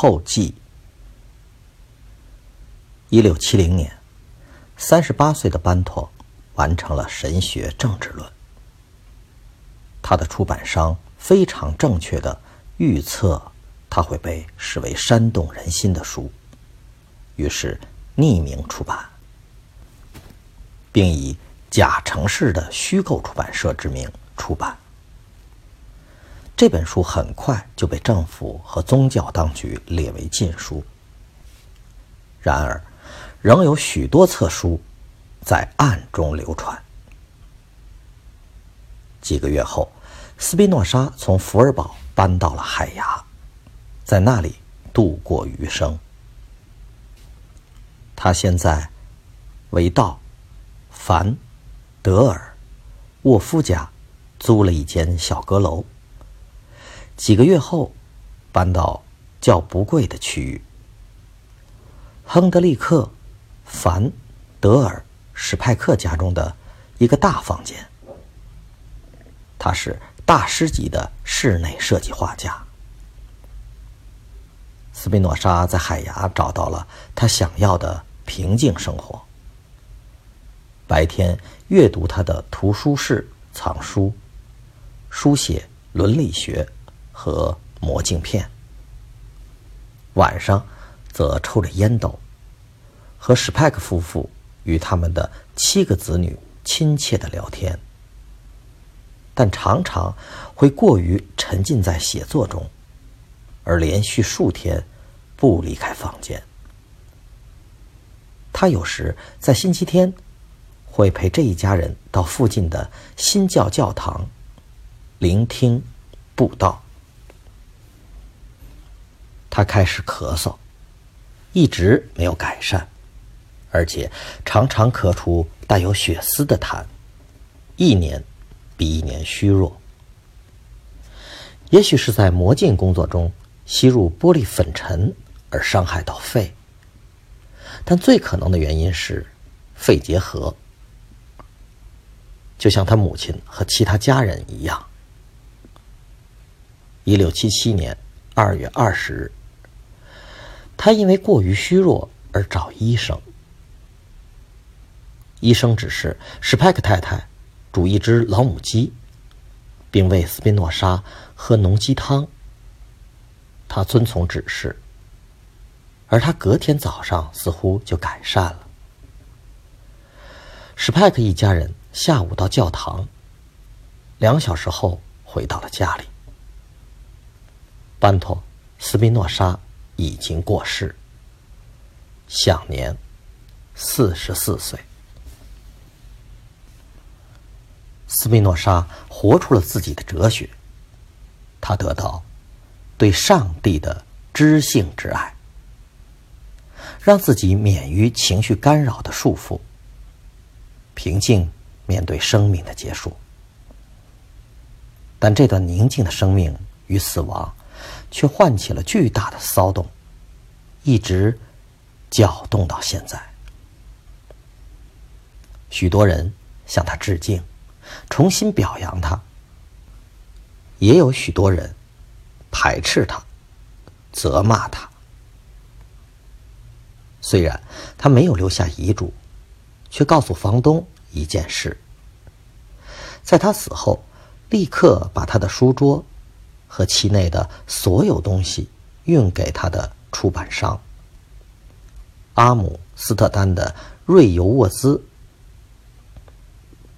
后记：一六七零年，三十八岁的班托完成了神学政治论。他的出版商非常正确的预测他会被视为煽动人心的书，于是匿名出版，并以假城市的虚构出版社之名出版。这本书很快就被政府和宗教当局列为禁书。然而，仍有许多册书在暗中流传。几个月后，斯宾诺莎从福尔堡搬到了海牙，在那里度过余生。他现在为道凡德尔沃夫家租了一间小阁楼。几个月后，搬到较不贵的区域——亨德利克·凡·德尔史派克家中的一个大房间。他是大师级的室内设计画家。斯宾诺莎在海牙找到了他想要的平静生活。白天阅读他的图书室藏书，书写伦理学。和魔镜片。晚上，则抽着烟斗，和史派克夫妇与他们的七个子女亲切的聊天。但常常会过于沉浸在写作中，而连续数天不离开房间。他有时在星期天会陪这一家人到附近的新教教堂聆听布道。他开始咳嗽，一直没有改善，而且常常咳出带有血丝的痰，一年比一年虚弱。也许是在魔镜工作中吸入玻璃粉尘而伤害到肺，但最可能的原因是肺结核，就像他母亲和其他家人一样。一六七七年二月二十日。他因为过于虚弱而找医生。医生指示史派克太太煮一只老母鸡，并喂斯宾诺莎喝浓鸡汤。他遵从指示，而他隔天早上似乎就改善了。史派克一家人下午到教堂，两小时后回到了家里。班托斯宾诺莎。已经过世，享年四十四岁。斯宾诺莎活出了自己的哲学，他得到对上帝的知性之爱，让自己免于情绪干扰的束缚，平静面对生命的结束。但这段宁静的生命与死亡。却唤起了巨大的骚动，一直搅动到现在。许多人向他致敬，重新表扬他；也有许多人排斥他，责骂他。虽然他没有留下遗嘱，却告诉房东一件事：在他死后，立刻把他的书桌。和其内的所有东西运给他的出版商阿姆斯特丹的瑞尤沃兹。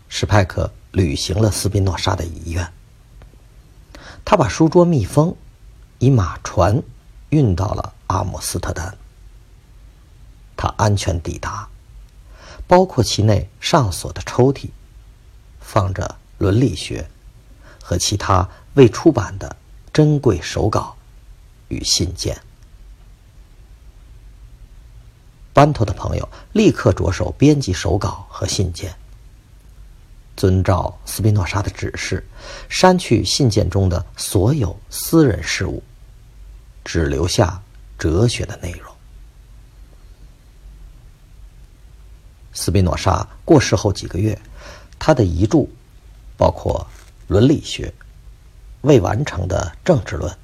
史派克履行了斯宾诺莎的遗愿，他把书桌密封，以马船运到了阿姆斯特丹。他安全抵达，包括其内上锁的抽屉，放着伦理学和其他未出版的珍贵手稿与信件。班托的朋友立刻着手编辑手稿和信件，遵照斯宾诺莎的指示，删去信件中的所有私人事务，只留下哲学的内容。斯宾诺莎过世后几个月，他的遗著包括《伦理学》、未完成的政治论、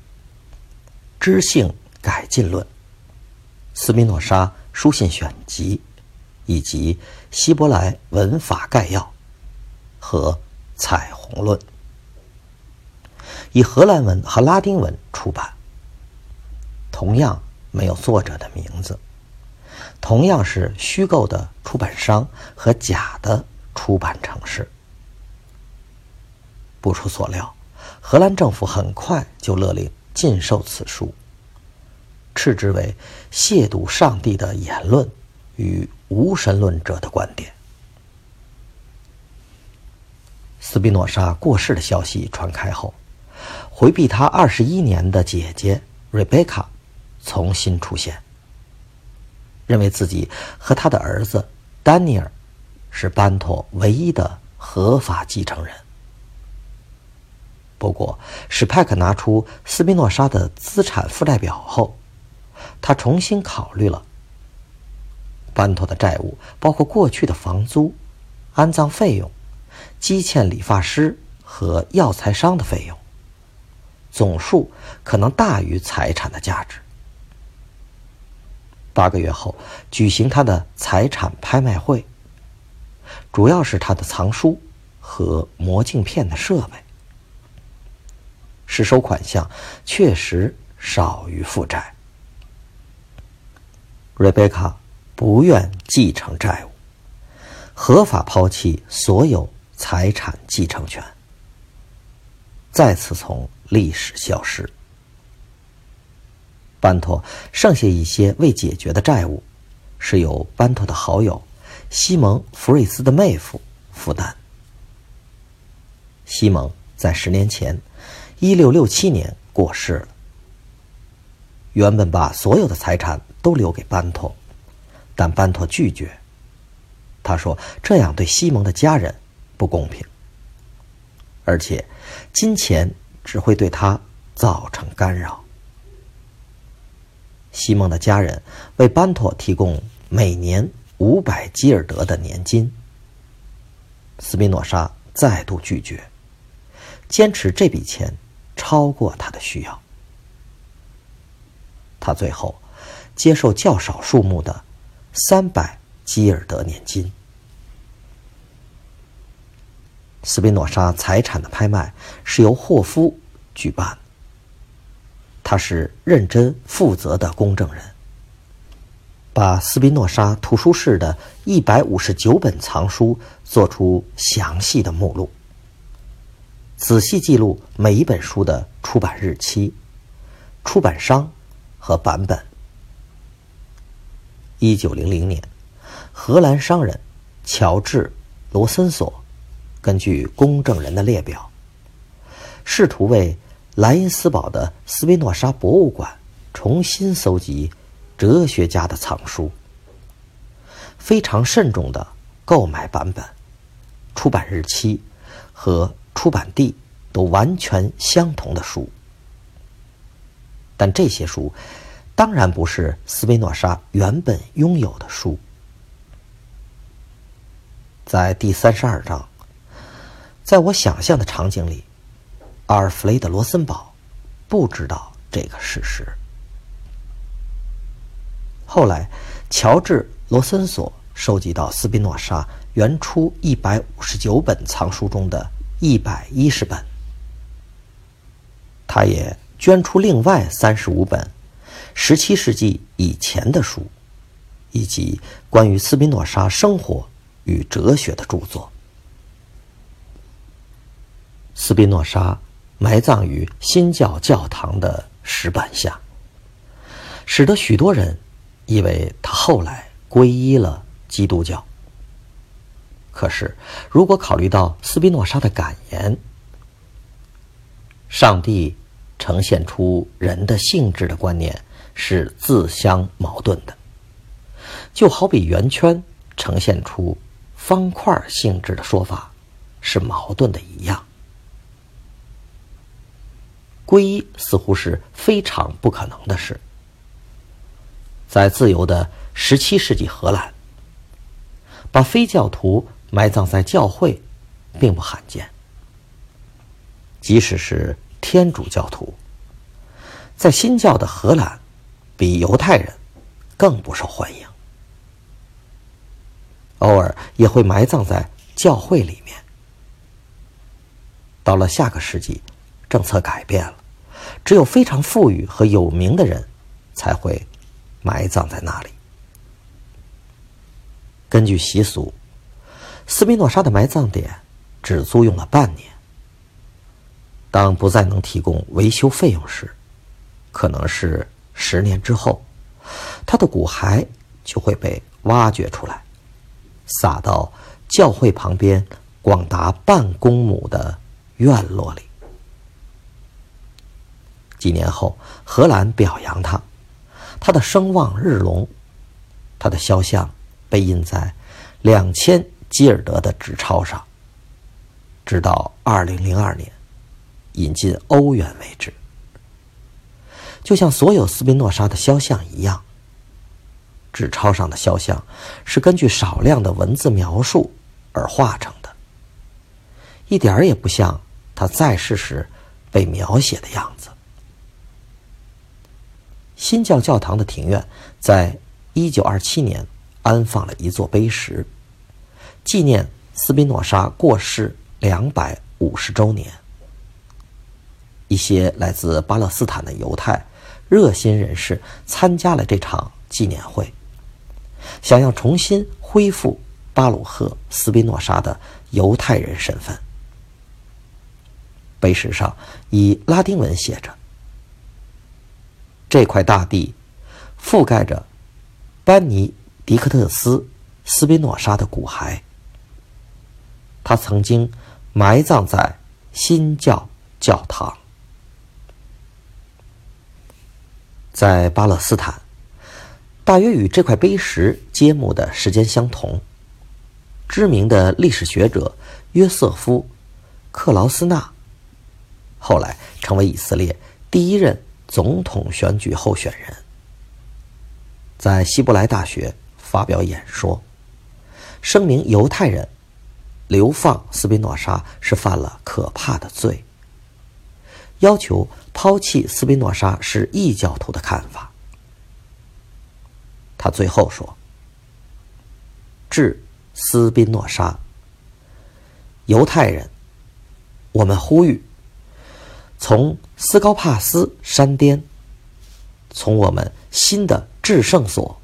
知性改进论、斯宾诺莎。书信选集，以及希伯来文法概要和彩虹论，以荷兰文和拉丁文出版。同样没有作者的名字，同样是虚构的出版商和假的出版城市。不出所料，荷兰政府很快就勒令禁售此书。斥之为亵渎上帝的言论与无神论者的观点。斯宾诺莎过世的消息传开后，回避他二十一年的姐姐瑞贝卡重新出现，认为自己和他的儿子丹尼尔是班托唯一的合法继承人。不过，史派克拿出斯宾诺莎的资产负债表后。他重新考虑了班托的债务，包括过去的房租、安葬费用、积欠理发师和药材商的费用，总数可能大于财产的价值。八个月后举行他的财产拍卖会，主要是他的藏书和魔镜片的设备，实收款项确实少于负债。瑞贝卡不愿继承债务，合法抛弃所有财产继承权，再次从历史消失。班托剩下一些未解决的债务，是由班托的好友西蒙·弗瑞斯的妹夫负担。西蒙在十年前，一六六七年过世了。原本把所有的财产。都留给班托，但班托拒绝。他说：“这样对西蒙的家人不公平，而且金钱只会对他造成干扰。”西蒙的家人为班托提供每年五百基尔德的年金。斯宾诺莎再度拒绝，坚持这笔钱超过他的需要。他最后。接受较少数目的三百基尔德年金。斯宾诺莎财产的拍卖是由霍夫举办，他是认真负责的公证人，把斯宾诺莎图书室的一百五十九本藏书做出详细的目录，仔细记录每一本书的出版日期、出版商和版本。一九零零年，荷兰商人乔治·罗森索根据公证人的列表，试图为莱茵斯堡的斯宾诺莎博物馆重新搜集哲学家的藏书，非常慎重的购买版本、出版日期和出版地都完全相同的书，但这些书。当然不是斯宾诺莎原本拥有的书。在第三十二章，在我想象的场景里，阿尔弗雷德·罗森堡不知道这个事实。后来，乔治·罗森索收集到斯宾诺莎原出一百五十九本藏书中的一百一十本，他也捐出另外三十五本。十七世纪以前的书，以及关于斯宾诺莎生活与哲学的著作。斯宾诺莎埋葬于新教教堂的石板下，使得许多人以为他后来皈依了基督教。可是，如果考虑到斯宾诺莎的感言，上帝呈现出人的性质的观念是自相矛盾的，就好比圆圈呈现出方块性质的说法是矛盾的一样。皈依似乎是非常不可能的事。在自由的十七世纪荷兰，把非教徒埋葬在教会，并不罕见。即使是天主教徒，在新教的荷兰，比犹太人更不受欢迎。偶尔也会埋葬在教会里面。到了下个世纪。政策改变了，只有非常富裕和有名的人才会埋葬在那里。根据习俗，斯宾诺莎的埋葬点只租用了半年。当不再能提供维修费用时，可能是十年之后，他的骨骸就会被挖掘出来，撒到教会旁边广达半公亩的院落里。几年后，荷兰表扬他，他的声望日隆，他的肖像被印在两千基尔德的纸钞上，直到二零零二年引进欧元为止。就像所有斯宾诺莎的肖像一样，纸钞上的肖像是根据少量的文字描述而画成的，一点儿也不像他在世时被描写的样子。新教教堂的庭院在1927年安放了一座碑石，纪念斯宾诺莎过世250周年。一些来自巴勒斯坦的犹太热心人士参加了这场纪念会，想要重新恢复巴鲁赫·斯宾诺莎的犹太人身份。碑石上以拉丁文写着。这块大地覆盖着班尼迪克特斯·斯宾诺莎的骨骸。他曾经埋葬在新教教堂。在巴勒斯坦，大约与这块碑石揭幕的时间相同。知名的历史学者约瑟夫·克劳斯纳后来成为以色列第一任。总统选举候选人，在希伯来大学发表演说，声明犹太人流放斯宾诺莎是犯了可怕的罪，要求抛弃斯宾诺莎是异教徒的看法。他最后说：“致斯宾诺莎，犹太人，我们呼吁。”从斯高帕斯山巅，从我们新的至圣所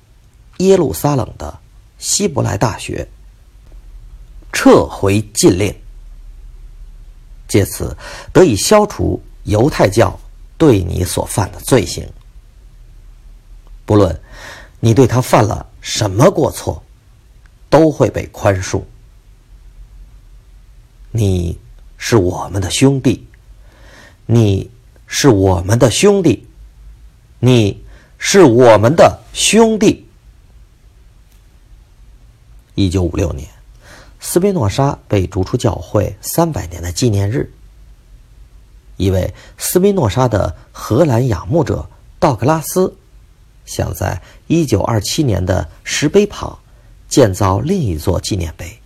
耶路撒冷的希伯来大学撤回禁令，借此得以消除犹太教对你所犯的罪行。不论你对他犯了什么过错，都会被宽恕。你是我们的兄弟。你是我们的兄弟，你是我们的兄弟。一九五六年，斯宾诺莎被逐出教会三百年的纪念日，一位斯宾诺莎的荷兰仰慕者道格拉斯，想在一九二七年的石碑旁建造另一座纪念碑。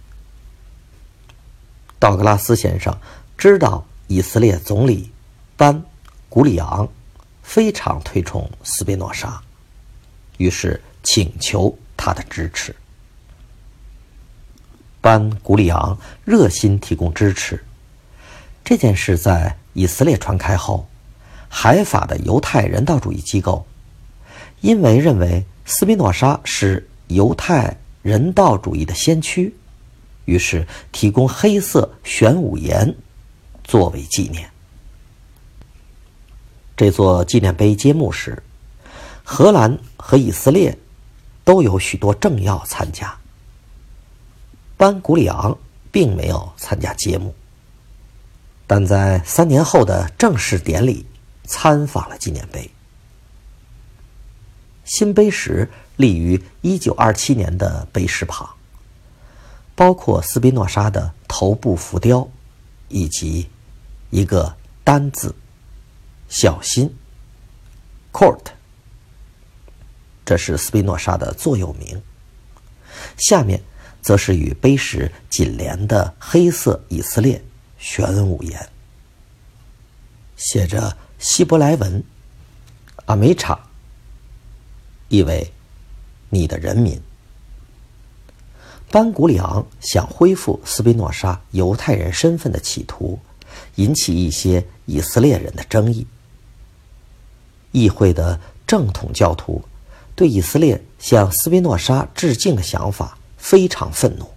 道格拉斯先生知道以色列总理。班古里昂非常推崇斯宾诺莎，于是请求他的支持。班古里昂热心提供支持。这件事在以色列传开后，海法的犹太人道主义机构因为认为斯宾诺莎是犹太人道主义的先驱，于是提供黑色玄武岩作为纪念。这座纪念碑揭幕时，荷兰和以色列都有许多政要参加。班古里昂并没有参加揭幕，但在三年后的正式典礼参访了纪念碑。新碑石立于一九二七年的碑石旁，包括斯宾诺莎的头部浮雕，以及一个单字“小心 ”（court）。这是斯宾诺莎的座右铭。下面。则是与碑石紧连的黑色以色列玄武岩，写着希伯来文“阿梅查”，意为“你的人民”。班古里昂想恢复斯宾诺莎犹太人身份的企图，引起一些以色列人的争议。议会的正统教徒对以色列向斯宾诺莎致敬的想法。非常愤怒，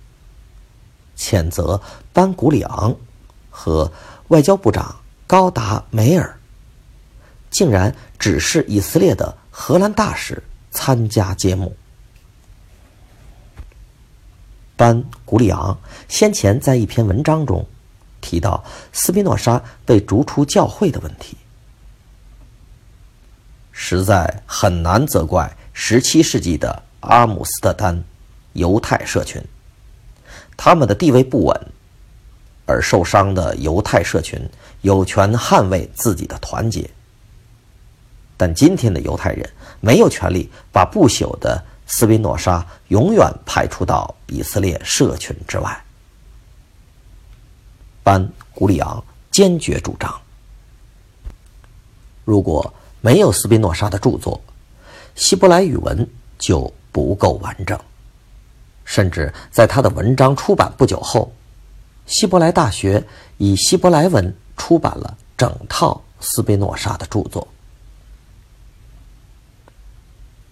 谴责班古里昂和外交部长高达梅尔竟然指示以色列的荷兰大使参加揭幕。班古里昂先前在一篇文章中提到斯宾诺莎被逐出教会的问题，实在很难责怪十七世纪的阿姆斯特丹。犹太社群，他们的地位不稳，而受伤的犹太社群有权捍卫自己的团结。但今天的犹太人没有权利把不朽的斯宾诺莎永远排除到以色列社群之外。班古里昂坚决主张：如果没有斯宾诺莎的著作，希伯来语文就不够完整。甚至在他的文章出版不久后，希伯来大学以希伯来文出版了整套斯宾诺莎的著作。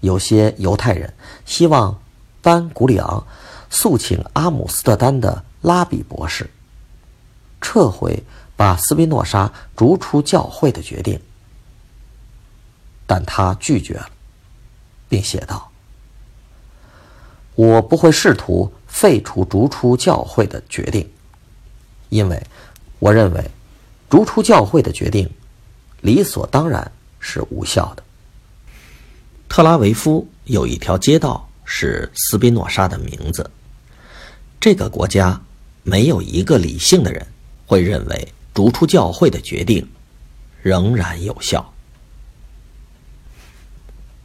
有些犹太人希望班古里昂诉请阿姆斯特丹的拉比博士撤回把斯宾诺莎逐出教会的决定，但他拒绝了，并写道。我不会试图废除逐出教会的决定，因为我认为逐出教会的决定理所当然是无效的。特拉维夫有一条街道是斯宾诺莎的名字。这个国家没有一个理性的人会认为逐出教会的决定仍然有效。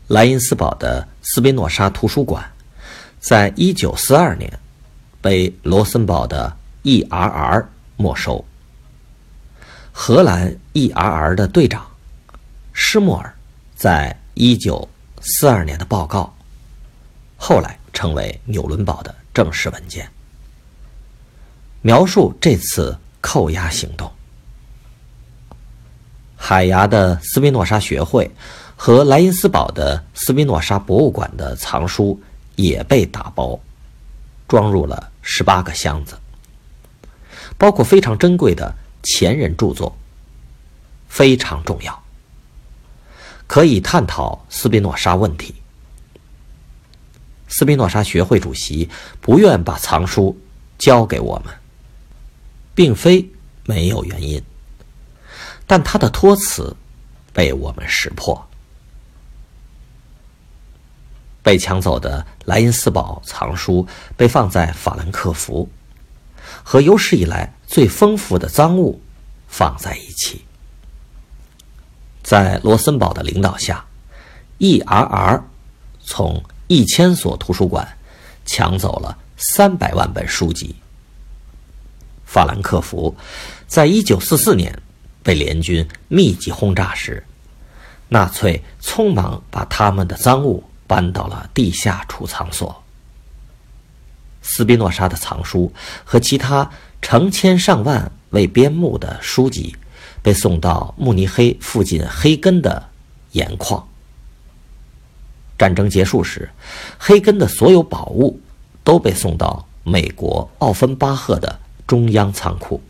莱茵斯堡的斯宾诺莎图书馆。在一九四二年，被罗森堡的 E.R.R 没收。荷兰 E.R.R 的队长施莫尔在一九四二年的报告，后来成为纽伦堡的正式文件，描述这次扣押行动。海牙的斯宾诺莎学会和莱茵斯堡的斯宾诺莎博物馆的藏书。也被打包，装入了十八个箱子，包括非常珍贵的前人著作，非常重要，可以探讨斯宾诺莎问题。斯宾诺莎学会主席不愿把藏书交给我们，并非没有原因，但他的托辞被我们识破。被抢走的莱茵斯堡藏书被放在法兰克福，和有史以来最丰富的赃物放在一起。在罗森堡的领导下，E.R.R. 从一千所图书馆抢走了三百万本书籍。法兰克福在一九四四年被联军密集轰炸时，纳粹匆忙把他们的赃物。搬到了地下储藏所。斯宾诺莎的藏书和其他成千上万未编目的书籍，被送到慕尼黑附近黑根的盐矿。战争结束时，黑根的所有宝物都被送到美国奥芬巴赫的中央仓库。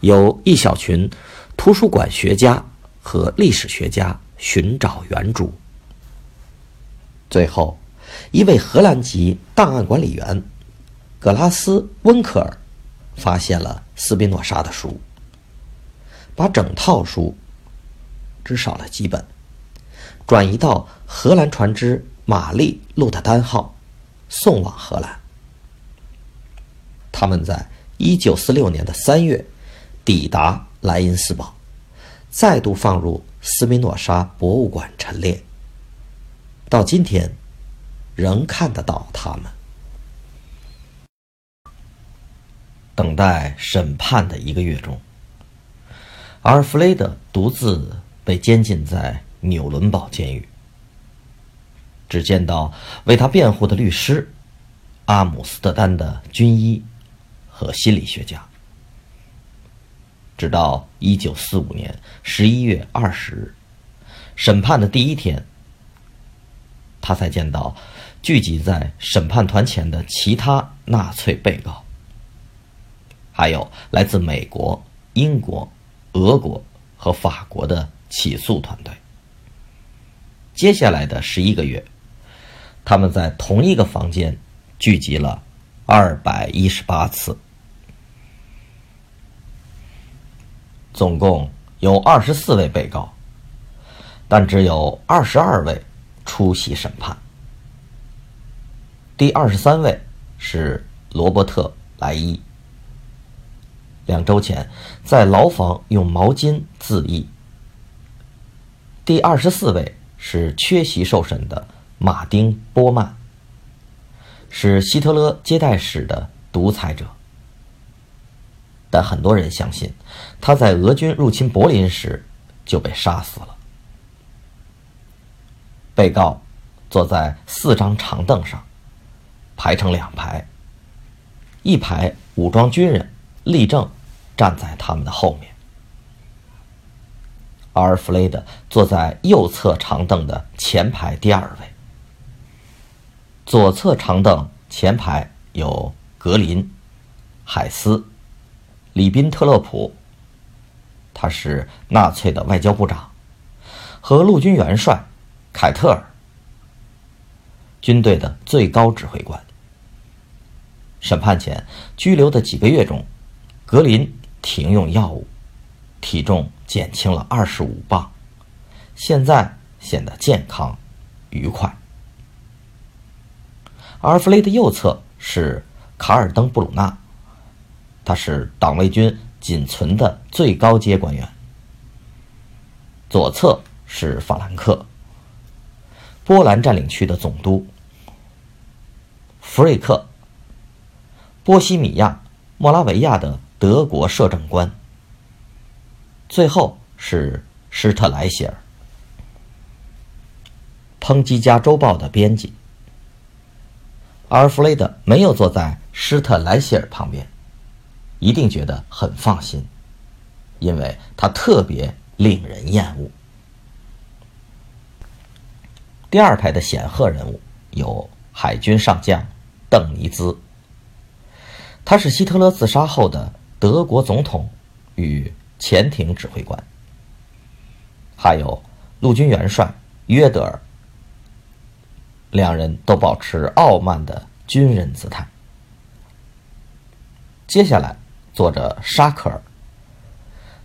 有一小群图书馆学家和历史学家寻找原主。最后，一位荷兰籍档案管理员格拉斯温克尔发现了斯宾诺莎的书，把整套书只少了几本，转移到荷兰船只“玛丽路特丹号”，送往荷兰。他们在一九四六年的三月抵达莱茵斯堡，再度放入斯宾诺莎博物馆陈列。到今天，仍看得到他们。等待审判的一个月中，阿尔弗雷德独自被监禁在纽伦堡监狱，只见到为他辩护的律师阿姆斯特丹的军医和心理学家。直到一九四五年十一月二十日，审判的第一天，他才见到聚集在审判团前的其他纳粹被告。还有来自美国、英国、俄国和法国的起诉团队。接下来的十一个月，他们在同一个房间聚集了二百一十八次，总共有二十四位被告，但只有二十二位出席审判。第二十三位是罗伯特·莱伊。两周前，在牢房用毛巾自缢。第二十四位是缺席受审的马丁·波曼，是希特勒接待室的独裁者。但很多人相信，他在俄军入侵柏林时就被杀死了。被告坐在四张长凳上，排成两排，一排武装军人。立正，站在他们的后面。阿尔弗雷德坐在右侧长凳的前排第二位。左侧长凳前排有格林、海斯、里宾特勒普，他是纳粹的外交部长，和陆军元帅凯特尔，军队的最高指挥官。审判前拘留的几个月中。格林停用药物，体重减轻了二十五磅，现在显得健康、愉快。阿尔弗雷的右侧是卡尔登布鲁纳，他是党卫军仅存的最高阶官员。左侧是法兰克，波兰占领区的总督。弗瑞克，波西米亚、莫拉维亚的。德国摄政官，最后是施特莱希尔，《抨击家周报》的编辑。阿尔弗雷德没有坐在施特莱希尔旁边，一定觉得很放心，因为他特别令人厌恶。第二排的显赫人物有海军上将邓尼兹，他是希特勒自杀后的。德国总统与潜艇指挥官，还有陆军元帅约德尔，两人都保持傲慢的军人姿态。接下来坐着沙克尔，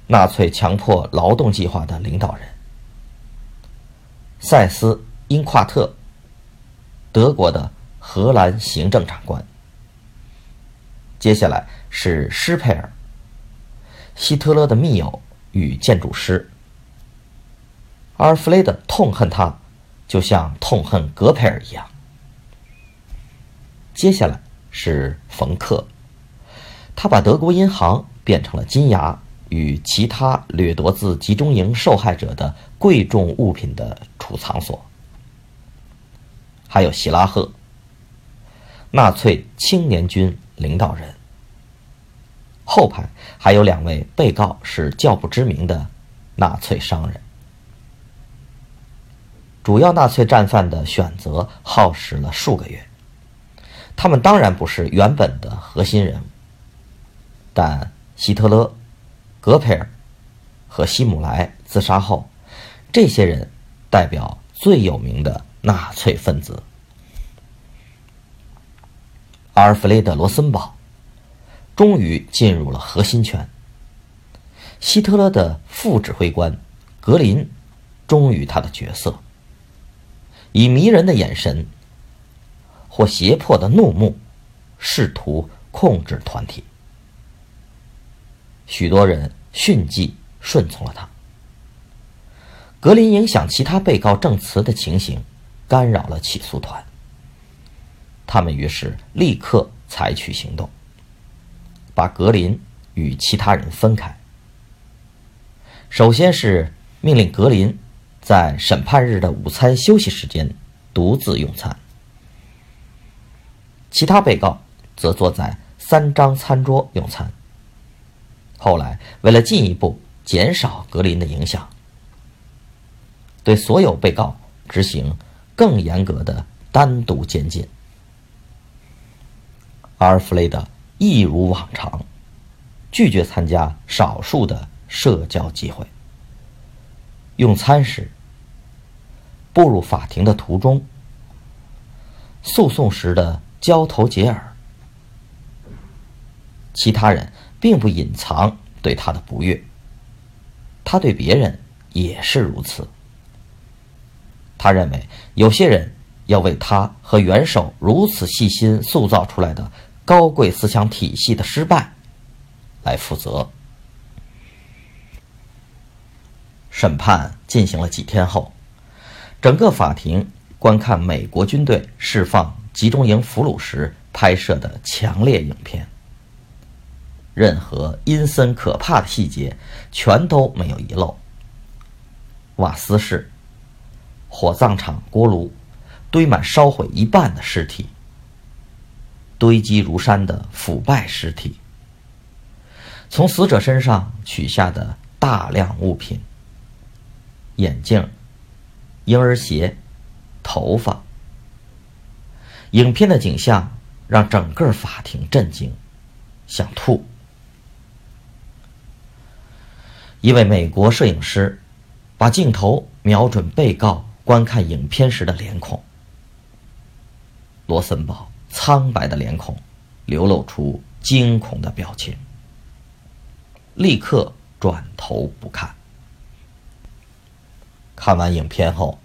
纳粹强迫劳动计划的领导人；塞斯因夸特，德国的荷兰行政长官。接下来是施佩尔，希特勒的密友与建筑师。阿尔弗雷德痛恨他，就像痛恨格培尔一样。接下来是冯克，他把德国银行变成了金牙与其他掠夺自集中营受害者的贵重物品的储藏所。还有希拉赫，纳粹青年军。领导人。后排还有两位被告是较不知名的纳粹商人。主要纳粹战犯的选择耗时了数个月，他们当然不是原本的核心人物，但希特勒、格培尔和希姆莱自杀后，这些人代表最有名的纳粹分子。阿尔弗雷德·罗森堡终于进入了核心圈。希特勒的副指挥官格林忠于他的角色，以迷人的眼神或胁迫的怒目，试图控制团体。许多人迅即顺从了他。格林影响其他被告证词的情形，干扰了起诉团。他们于是立刻采取行动，把格林与其他人分开。首先是命令格林在审判日的午餐休息时间独自用餐，其他被告则坐在三张餐桌用餐。后来，为了进一步减少格林的影响，对所有被告执行更严格的单独监禁。阿尔弗雷德一如往常，拒绝参加少数的社交机会。用餐时、步入法庭的途中、诉讼时的交头接耳，其他人并不隐藏对他的不悦，他对别人也是如此。他认为有些人要为他和元首如此细心塑造出来的高贵思想体系的失败来负责。审判进行了几天后，整个法庭观看美国军队释放集中营俘虏时拍摄的强烈影片，任何阴森可怕的细节全都没有遗漏。瓦斯室。火葬场锅炉堆满烧毁一半的尸体，堆积如山的腐败尸体，从死者身上取下的大量物品，眼镜、婴儿鞋、头发。影片的景象让整个法庭震惊，想吐。一位美国摄影师把镜头瞄准被告。观看影片时的脸孔，罗森堡苍白的脸孔流露出惊恐的表情，立刻转头不看。看完影片后，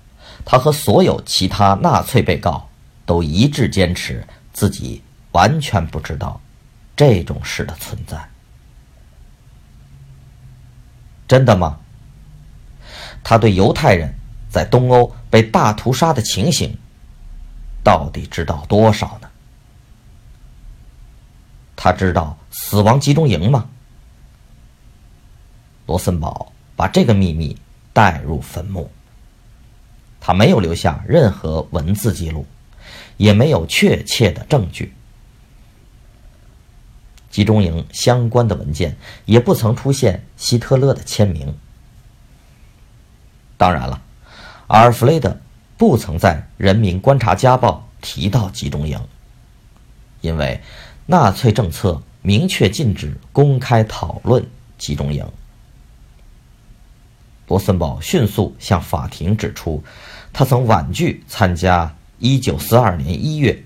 他和所有其他纳粹被告都一致坚持自己完全不知道这种事的存在。真的吗？他对犹太人。在东欧被大屠杀的情形，到底知道多少呢？他知道死亡集中营吗？罗森堡把这个秘密带入坟墓。他没有留下任何文字记录，也没有确切的证据。集中营相关的文件也不曾出现希特勒的签名。当然了。而弗雷德不曾在《人民观察家报》提到集中营，因为纳粹政策明确禁止公开讨论集中营。罗森堡迅速向法庭指出，他曾婉拒参加1942年1月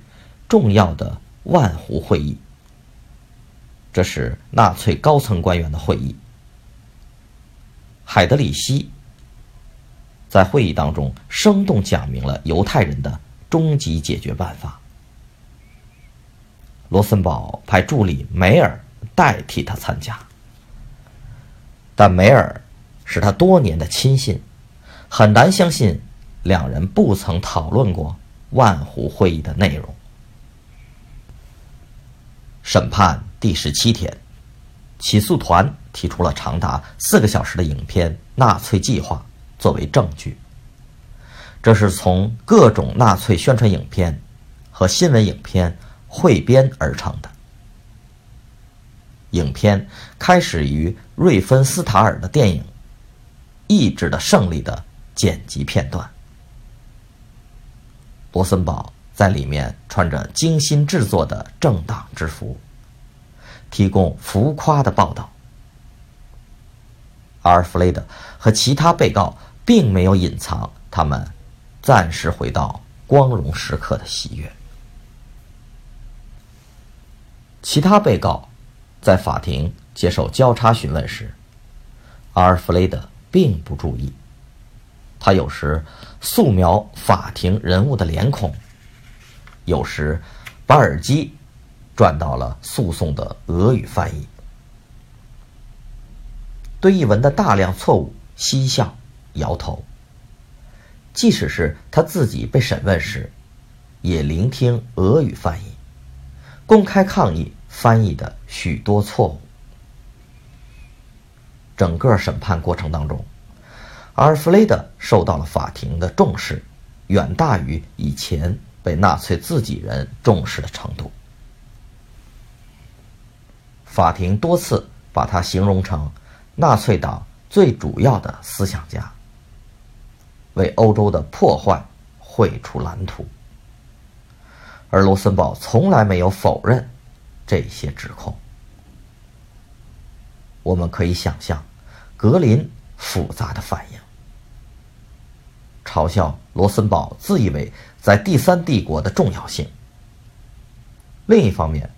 重要的万湖会议，这是纳粹高层官员的会议。海德里希。在会议当中，生动讲明了犹太人的终极解决办法。罗森堡派助理梅尔代替他参加，但梅尔是他多年的亲信，很难相信两人不曾讨论过万湖会议的内容。审判第十七天，起诉团提出了长达四个小时的影片《纳粹计划》。作为证据，这是从各种纳粹宣传影片和新闻影片汇编而成的。影片开始于瑞芬斯塔尔的电影《意志的胜利》的剪辑片段。罗森堡在里面穿着精心制作的政党制服，提供浮夸的报道。阿尔弗雷德和其他被告。并没有隐藏他们暂时回到光荣时刻的喜悦。其他被告在法庭接受交叉询问时，阿尔弗雷德并不注意。他有时素描法庭人物的脸孔，有时把耳机转到了诉讼的俄语翻译，对译文的大量错误嬉笑摇头。即使是他自己被审问时，也聆听俄语翻译，公开抗议翻译的许多错误。整个审判过程当中。阿尔弗雷德受到了法庭的重视，远大于以前被纳粹自己人重视的程度。法庭多次把他形容成纳粹党最主要的思想家，为欧洲的破坏绘出蓝图。而罗森堡从来没有否认这些指控。我们可以想象格林复杂的反应。嘲笑罗森堡自以为在第三帝国的重要性。另一方面，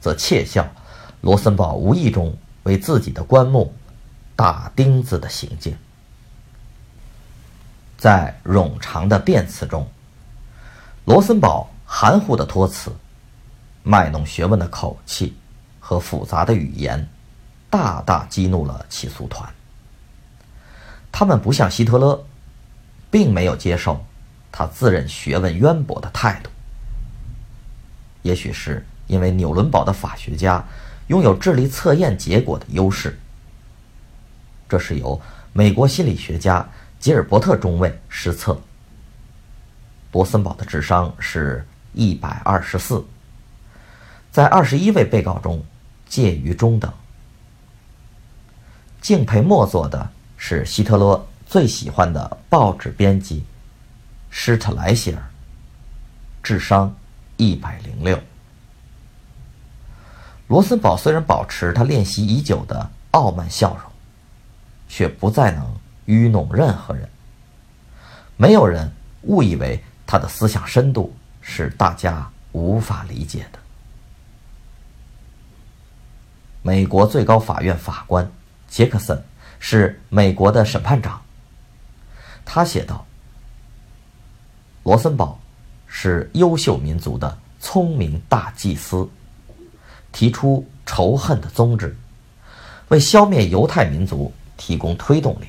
则窃笑罗森堡无意中为自己的棺木打钉子的行径。在冗长的辩词中，罗森堡含糊的托词、卖弄学问的口气和复杂的语言，大大激怒了起诉团。他们不像希特勒。并没有接受他自认学问渊博的态度。也许是因为纽伦堡的法学家拥有智力测验结果的优势，这是由美国心理学家吉尔伯特中尉失策。罗森堡的智商是一百二十四，在二十一位被告中介于中等。敬佩莫佐的是希特勒。最喜欢的报纸编辑施特莱希尔，智商一百零六。罗森堡虽然保持他练习已久的傲慢笑容，却不再能愚弄任何人。没有人误以为他的思想深度是大家无法理解的。美国最高法院法官杰克森是美国的审判长。他写道：“罗森堡是优秀民族的聪明大祭司，提出仇恨的宗旨，为消灭犹太民族提供推动力，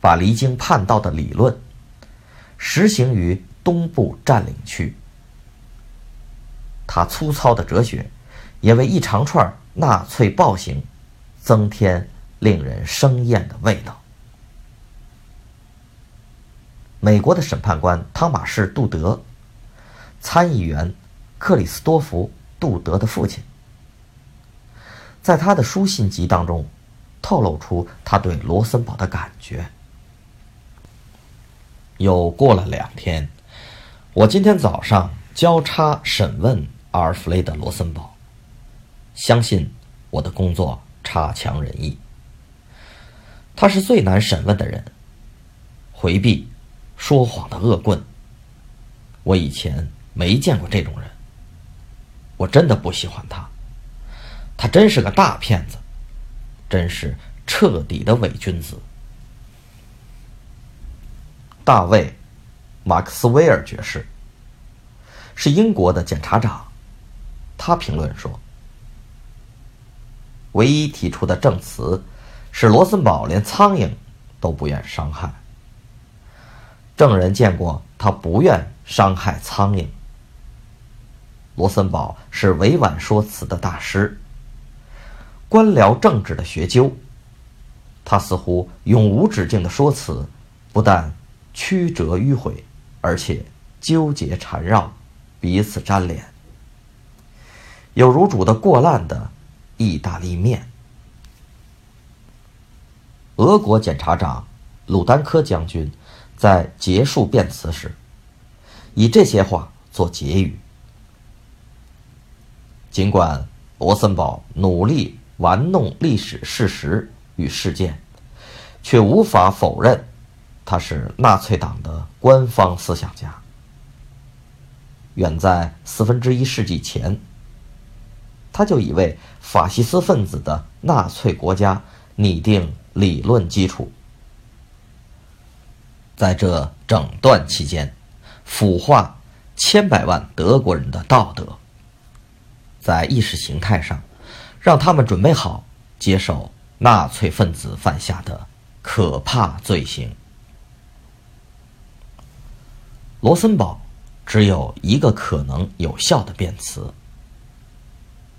把离经叛道的理论实行于东部占领区。他粗糙的哲学也为一长串纳粹暴行增添令人生厌的味道。”美国的审判官汤马士·杜德，参议员克里斯多夫·杜德的父亲，在他的书信集当中，透露出他对罗森堡的感觉。又过了两天，我今天早上交叉审问阿尔弗雷德·罗森堡，相信我的工作差强人意。他是最难审问的人，回避。说谎的恶棍。我以前没见过这种人。我真的不喜欢他，他真是个大骗子，真是彻底的伪君子。大卫·马克斯威尔爵士是英国的检察长，他评论说：“唯一提出的证词是罗森堡连苍蝇都不愿伤害。”证人见过他不愿伤害苍蝇。罗森堡是委婉说辞的大师，官僚政治的学究。他似乎永无止境的说辞，不但曲折迂回，而且纠结缠绕，彼此粘连，有如煮的过烂的意大利面。俄国检察长鲁丹科将军。在结束辩词时，以这些话做结语。尽管罗森堡努力玩弄历史事实与事件，却无法否认他是纳粹党的官方思想家。远在四分之一世纪前，他就已为法西斯分子的纳粹国家拟定理论基础。在这整段期间，腐化千百万德国人的道德，在意识形态上，让他们准备好接受纳粹分子犯下的可怕罪行。罗森堡只有一个可能有效的辩词：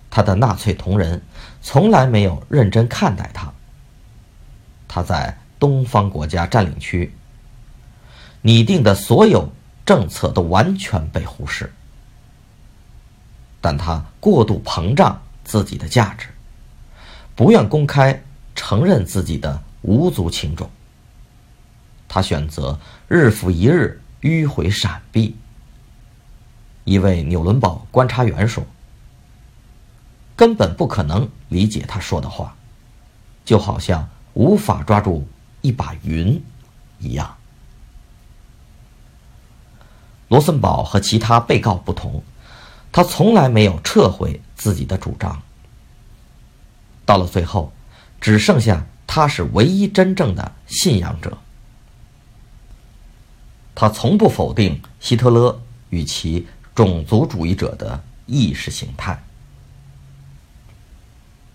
他的纳粹同仁从来没有认真看待他。他在东方国家占领区。拟定的所有政策都完全被忽视，但他过度膨胀自己的价值，不愿公开承认自己的无足轻重。他选择日复一日迂回闪避。一位纽伦堡观察员说：“根本不可能理解他说的话，就好像无法抓住一把云一样。”罗森堡和其他被告不同，他从来没有撤回自己的主张。到了最后，只剩下他是唯一真正的信仰者。他从不否定希特勒与其种族主义者的意识形态。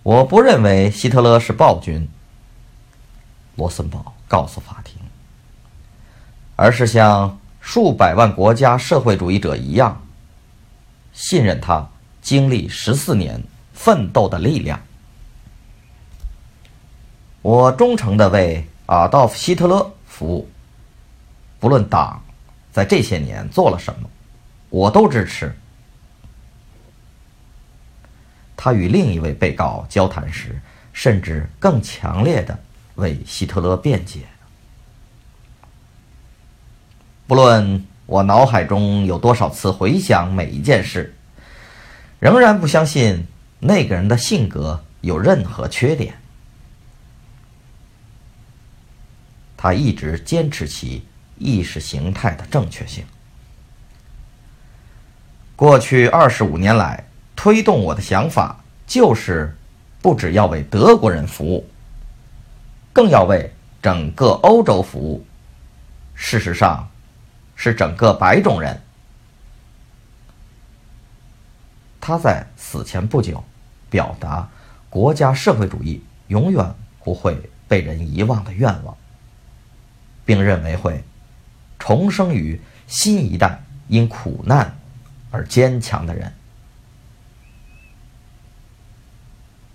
我不认为希特勒是暴君，罗森堡告诉法庭，而是像。数百万国家社会主义者一样，信任他经历十四年奋斗的力量。我忠诚的为阿道夫·希特勒服务，不论党在这些年做了什么，我都支持。他与另一位被告交谈时，甚至更强烈的为希特勒辩解。不论我脑海中有多少次回想每一件事，仍然不相信那个人的性格有任何缺点。他一直坚持其意识形态的正确性。过去二十五年来，推动我的想法就是，不只要为德国人服务，更要为整个欧洲服务。事实上。是整个白种人。他在死前不久，表达国家社会主义永远不会被人遗忘的愿望，并认为会重生于新一代因苦难而坚强的人。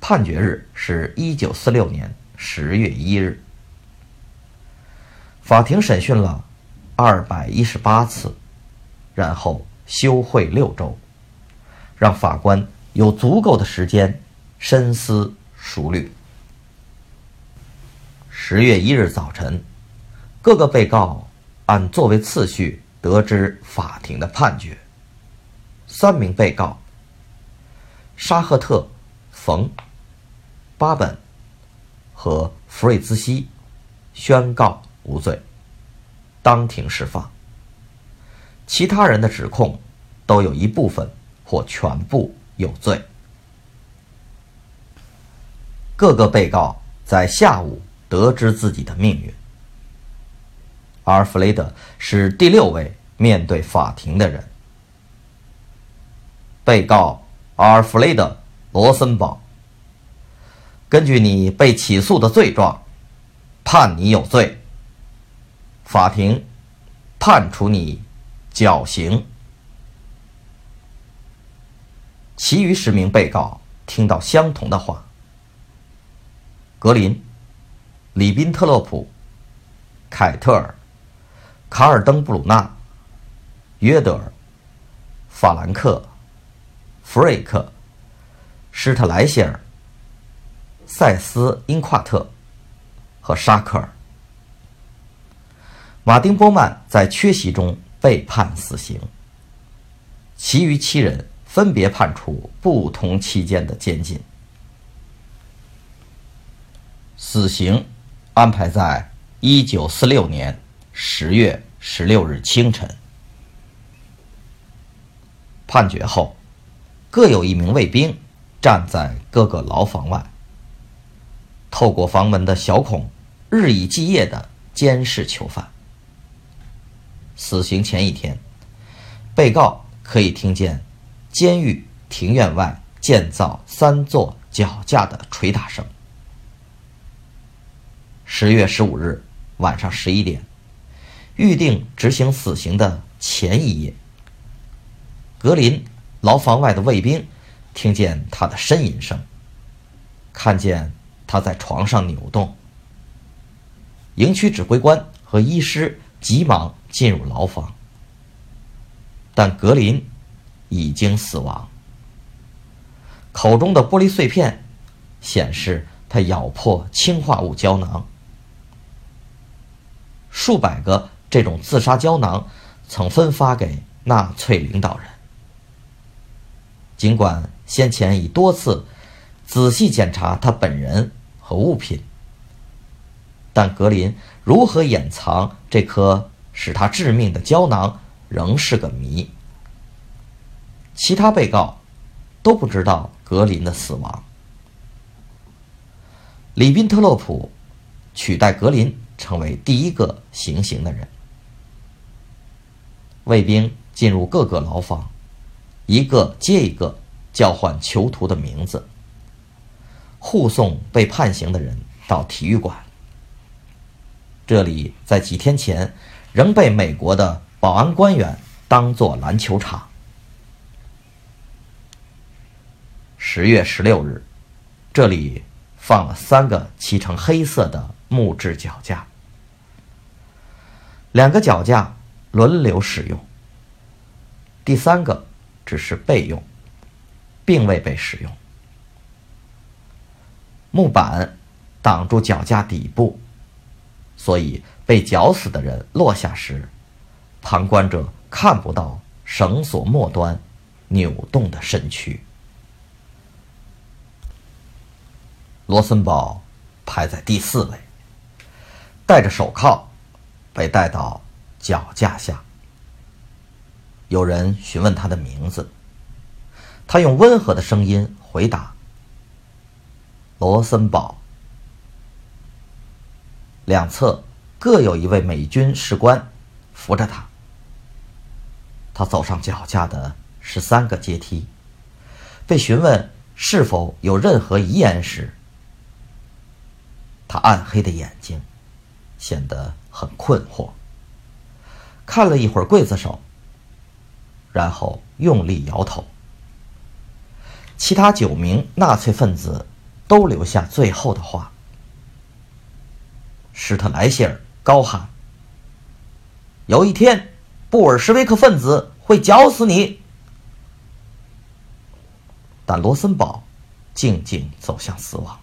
判决日是一九四六年十月一日，法庭审讯了。二百一十八次，然后休会六周，让法官有足够的时间深思熟虑。十月一日早晨，各个被告按座位次序得知法庭的判决。三名被告沙赫特、冯、巴本和弗瑞兹西宣告无罪。当庭释放。其他人的指控都有一部分或全部有罪。各个被告在下午得知自己的命运。阿尔弗雷德是第六位面对法庭的人。被告阿尔弗雷德·罗森堡，根据你被起诉的罪状，判你有罪。法庭判处你绞刑。其余十名被告听到相同的话。格林、里宾特洛普、凯特尔、卡尔登布鲁纳、约德尔、法兰克、弗瑞克、施特莱谢尔、塞斯因夸特和沙克尔。马丁·波曼在缺席中被判死刑，其余七人分别判处不同期间的监禁。死刑安排在1946年10月16日清晨。判决后，各有一名卫兵站在各个牢房外，透过房门的小孔，日以继夜地监视囚犯。死刑前一天，被告可以听见监狱庭院外建造三座脚架的捶打声。十月十五日晚上十一点，预定执行死刑的前一夜，格林牢房外的卫兵听见他的呻吟声，看见他在床上扭动。营区指挥官和医师急忙进入牢房，但格林已经死亡。口中的玻璃碎片显示他咬破氰化物胶囊。数百个这种自杀胶囊曾分发给纳粹领导人。尽管先前已多次仔细检查他本人和物品，但格林如何掩藏这颗使他致命的胶囊仍是个谜。其他被告都不知道格林的死亡。里宾特洛普取代格林。成为第一个行刑的人。卫兵进入各个牢房，一个接一个叫唤囚徒的名字，护送被判刑的人到体育馆。这里在几天前仍被美国的保安官员当作篮球场。十月十六日，这里放了三个漆成黑色的木质脚架。两个脚架轮流使用，第三个只是备用，并未被使用。木板挡住脚架底部，所以被绞死的人落下时，旁观者看不到绳索末端扭动的身躯。罗森堡排在第四位，戴着手铐。被带到脚架下，有人询问他的名字，他用温和的声音回答：“罗森堡。”两侧各有一位美军士官扶着他。他走上脚架的十三个阶梯，被询问是否有任何遗言时，他暗黑的眼睛显得。很困惑，看了一会儿刽子手，然后用力摇头。其他九名纳粹分子都留下最后的话。施特莱希尔高喊：“有一天，布尔什维克分子会绞死你。”但罗森堡静静走向死亡，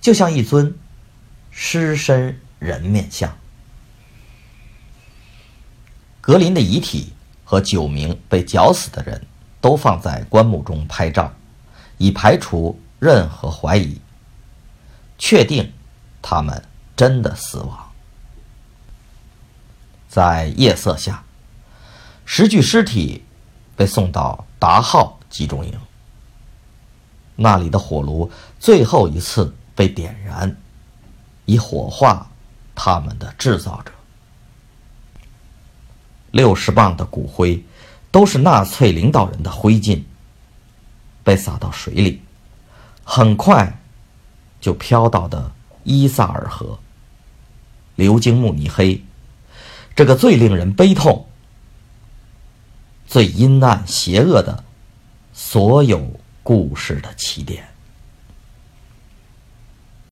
就像一尊狮身。人面像，格林的遗体和九名被绞死的人都放在棺木中拍照，以排除任何怀疑，确定他们真的死亡。在夜色下，十具尸体被送到达号集中营，那里的火炉最后一次被点燃，以火化。他们的制造者，六十磅的骨灰，都是纳粹领导人的灰烬，被撒到水里，很快就飘到的伊萨尔河，流经慕尼黑，这个最令人悲痛、最阴暗邪恶的所有故事的起点。